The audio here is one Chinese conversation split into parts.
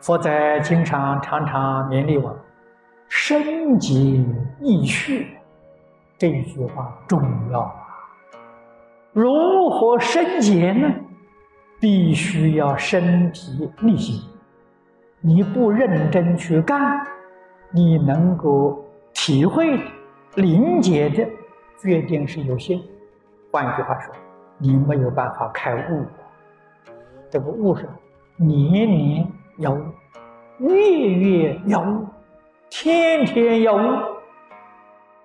佛在经上常常勉励我：“身结意续。”这一句话重要啊！如何生结呢？必须要身体力行。你不认真去干，你能够体会的、理解的，决定是有限。换句话说，你没有办法开悟。这个悟是年年要悟，月月要悟，天天要悟。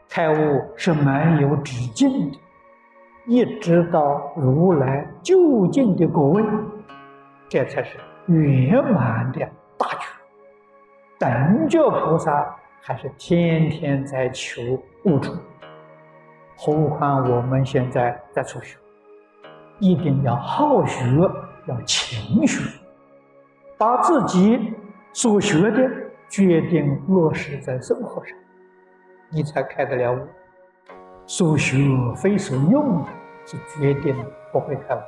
开悟是没有止境的，一直到如来究竟的果位，这才是圆满的。大觉，等觉菩萨还是天天在求悟处，何况我们现在在初学，一定要好学，要勤学，把自己所学的决定落实在生活上，你才开得了悟。所学非所用的，是决定不会开悟。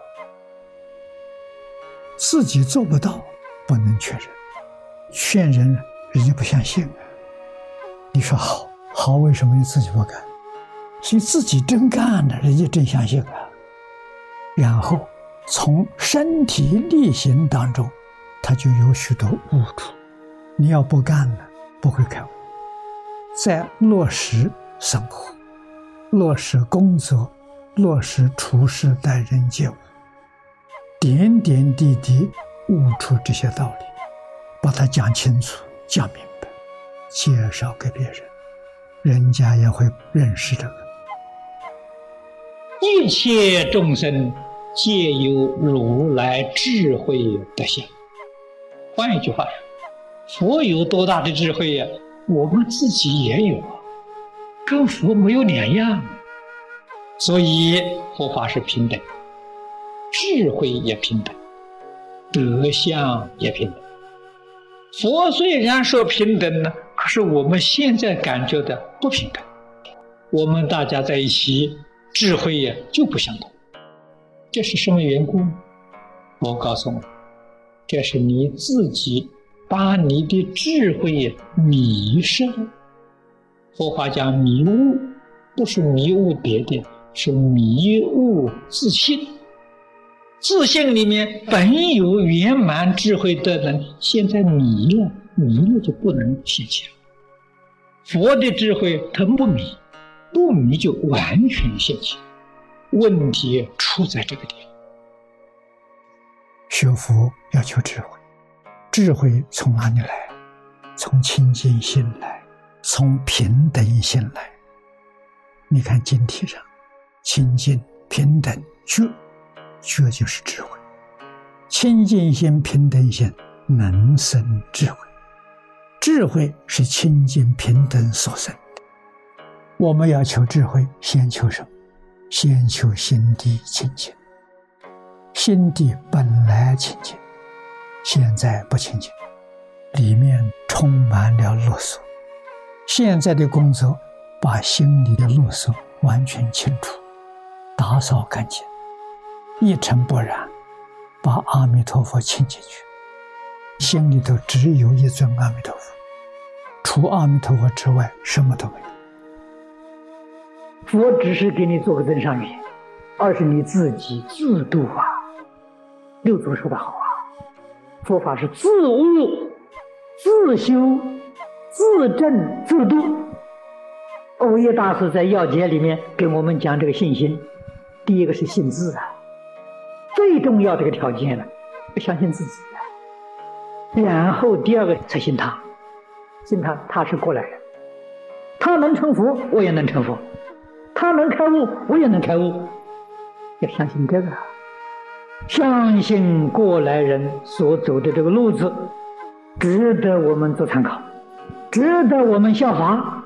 自己做不到，不能确认。劝人，人家不相信。你说好，好，为什么你自己不干？你自己真干了，人家真相信啊。然后从身体力行当中，他就有许多悟处。你要不干了，不会开悟。在落实生活、落实工作、落实处事待人接物，点点滴滴悟出这些道理。把它讲清楚、讲明白，介绍给别人，人家也会认识这个。一切众生皆有如来智慧德相。换一句话说，佛有多大的智慧呀？我们自己也有啊，跟佛没有两样。所以佛法是平等，智慧也平等，德相也平等。佛虽然说平等呢，可是我们现在感觉的不平等。我们大家在一起，智慧呀就不相同。这是什么缘故？我告诉我，这是你自己把你的智慧迷失了。佛法讲迷悟，不是迷悟别的，是迷悟自信。自信里面本有圆满智慧的人，现在迷了，迷了就不能现前。佛的智慧它不迷，不迷就完全现前。问题出在这个地方。学佛要求智慧，智慧从哪里来？从清净心来，从平等心来。你看经题上，清净平等觉。觉就是智慧，清净心、平等心能生智慧，智慧是清净平等所生的。我们要求智慧，先求什么？先求心地清净。心地本来清净，现在不清净，里面充满了啰嗦。现在的工作，把心里的啰嗦完全清除，打扫干净。一尘不染，把阿弥陀佛请进去，心里头只有一尊阿弥陀佛，除阿弥陀佛之外，什么都没有。佛只是给你做个增上缘，而是你自己自度啊。六祖说的好啊，佛法是自悟、自修、自证、自度。欧耶大师在要解里面给我们讲这个信心，第一个是信自啊。最重要的一个条件呢，要相信自己，然后第二个才信他，信他他是过来人，他能成佛，我也能成佛；他能开悟，我也能开悟。要相信这个，相信过来人所走的这个路子，值得我们做参考，值得我们效法，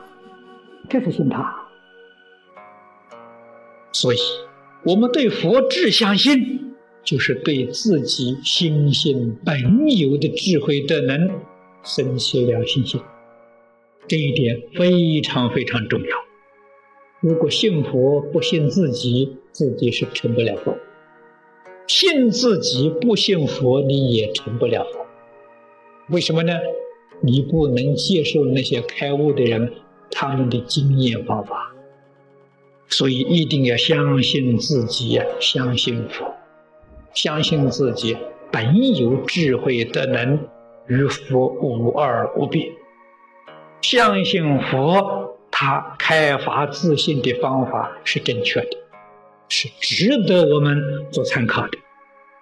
这是信他。所以，我们对佛智相信。就是对自己心性本有的智慧德能，生起了信心，这一点非常非常重要。如果信佛不信自己，自己是成不了佛；信自己不信佛，你也成不了佛。为什么呢？你不能接受那些开悟的人他们的经验方法，所以一定要相信自己，相信佛，相信自己本有智慧的能，与佛无二无别。相信佛，他开发自信的方法是正确的，是值得我们做参考的，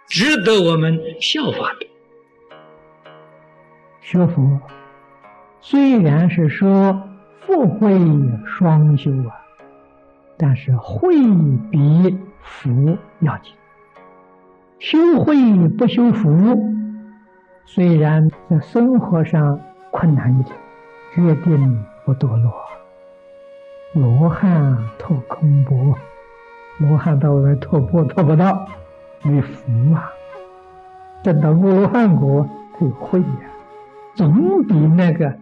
值得我们效法的。学佛虽然是说福慧双修啊，但是慧比福要紧。修慧不修福，虽然在生活上困难一点，决定不堕落。罗汉脱空钵，罗汉到外面脱钵脱不到，没福啊。等到罗汉国，他有慧呀。总比那个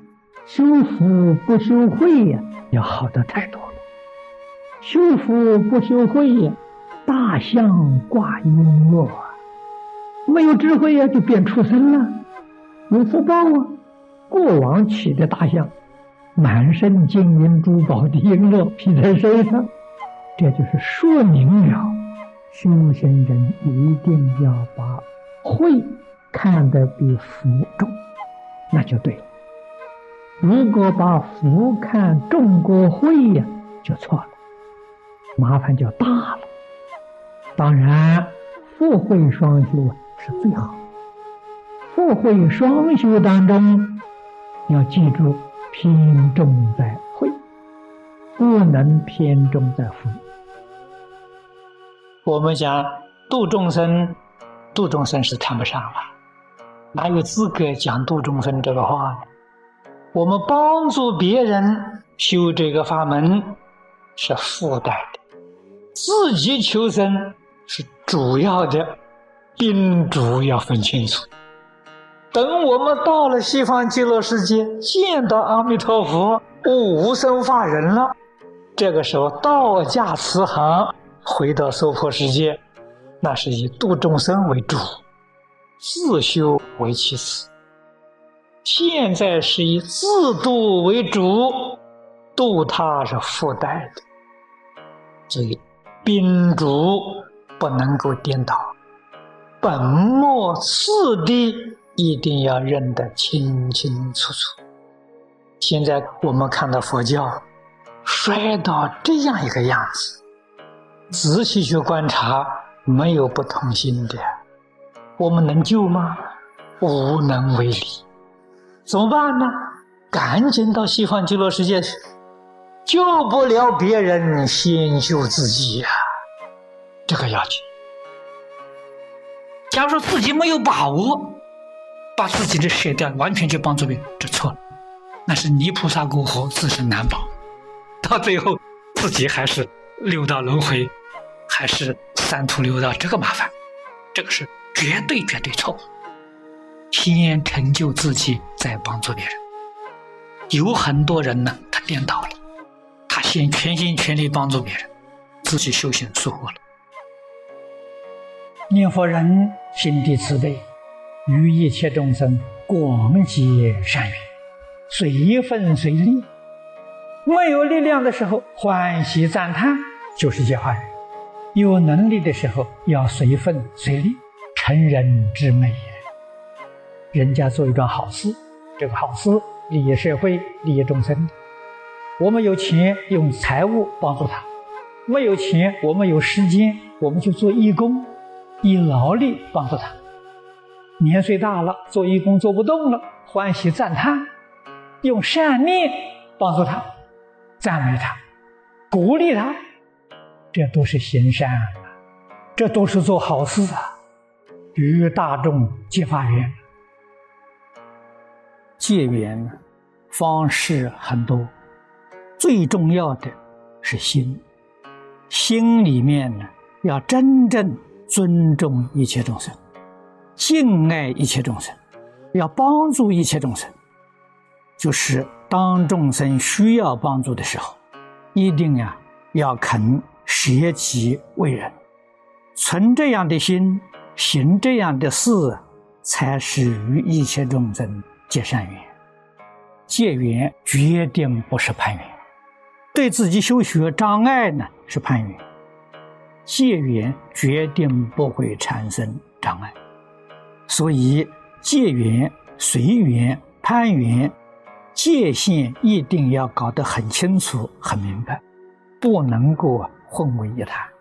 修福不修慧呀要好的太多了。修福不修慧呀，大象挂璎珞啊，没有智慧呀就变畜生了，有福报啊。过往骑的大象，满身金银珠宝的璎珞披在身上，这就是说明了修行人一定要把慧看得比福重。那就对了。如果把福看重过慧呀，就错了，麻烦就大了。当然，福慧双修是最好。福慧双修当中，要记住偏重在慧，不能偏重在福。我们讲度众生，度众生是谈不上了。哪有资格讲度众生这个话呢？我们帮助别人修这个法门是附带的，自己求生是主要的，宾主要分清楚。等我们到了西方极乐世界，见到阿弥陀佛、无生法忍了，这个时候道驾慈航，回到娑婆世界，那是以度众生为主。自修为其次，现在是以自度为主，度他是附带的，所以宾主不能够颠倒，本末次第一定要认得清清楚楚。现在我们看到佛教衰到这样一个样子，仔细去观察，没有不同心的。我们能救吗？无能为力，怎么办呢？赶紧到西方极乐世界去，救不了别人，先救自己呀！这个要紧。假如说自己没有把握，把自己的舍掉，完全去帮助别人，这错了。那是泥菩萨过河，自身难保，到最后自己还是六道轮回，还是三途六道，这个麻烦，这个是。绝对绝对错！先成就自己，再帮助别人。有很多人呢，他颠倒了，他先全心全力帮助别人，自己修行疏忽了。念佛人心地慈悲，与一切众生广结善缘，随分随力。没有力量的时候，欢喜赞叹就是结化人；有能力的时候，要随份随力。成人之美，人家做一桩好事，这个好事利益社会、利益众生。我们有钱，用财物帮助他；没有钱，我们有时间，我们就做义工，以劳力帮助他。年岁大了，做义工做不动了，欢喜赞叹，用善念帮助他，赞美他，鼓励他，这都是行善啊，这都是做好事啊。与大众结法缘，结缘方式很多，最重要的是心。心里面呢，要真正尊重一切众生，敬爱一切众生，要帮助一切众生。就是当众生需要帮助的时候，一定呀要肯舍己为人，存这样的心。行这样的事，才使于一切众生结善缘，结缘决定不是攀缘，对自己修学障碍呢是攀缘，结缘决定不会产生障碍，所以结缘、随缘、攀缘界限一定要搞得很清楚、很明白，不能够混为一谈。